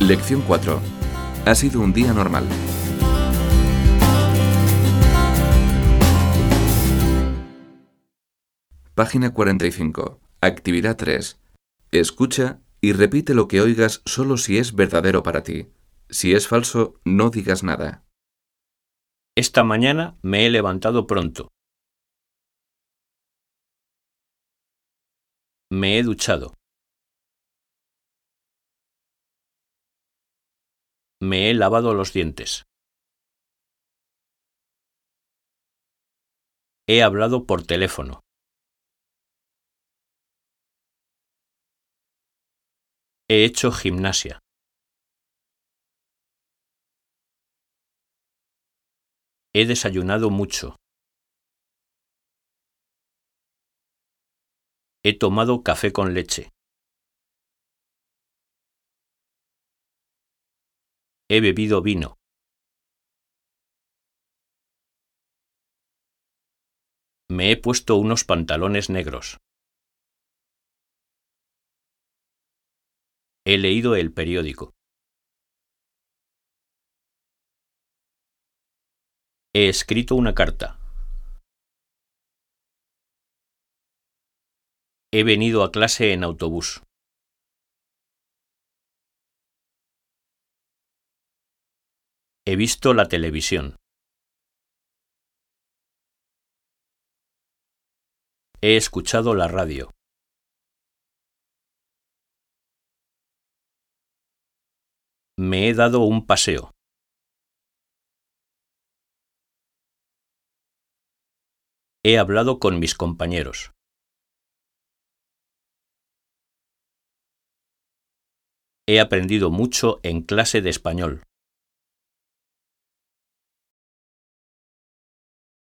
Lección 4. Ha sido un día normal. Página 45. Actividad 3. Escucha y repite lo que oigas solo si es verdadero para ti. Si es falso, no digas nada. Esta mañana me he levantado pronto. Me he duchado. Me he lavado los dientes. He hablado por teléfono. He hecho gimnasia. He desayunado mucho. He tomado café con leche. He bebido vino. Me he puesto unos pantalones negros. He leído el periódico. He escrito una carta. He venido a clase en autobús. He visto la televisión. He escuchado la radio. Me he dado un paseo. He hablado con mis compañeros. He aprendido mucho en clase de español.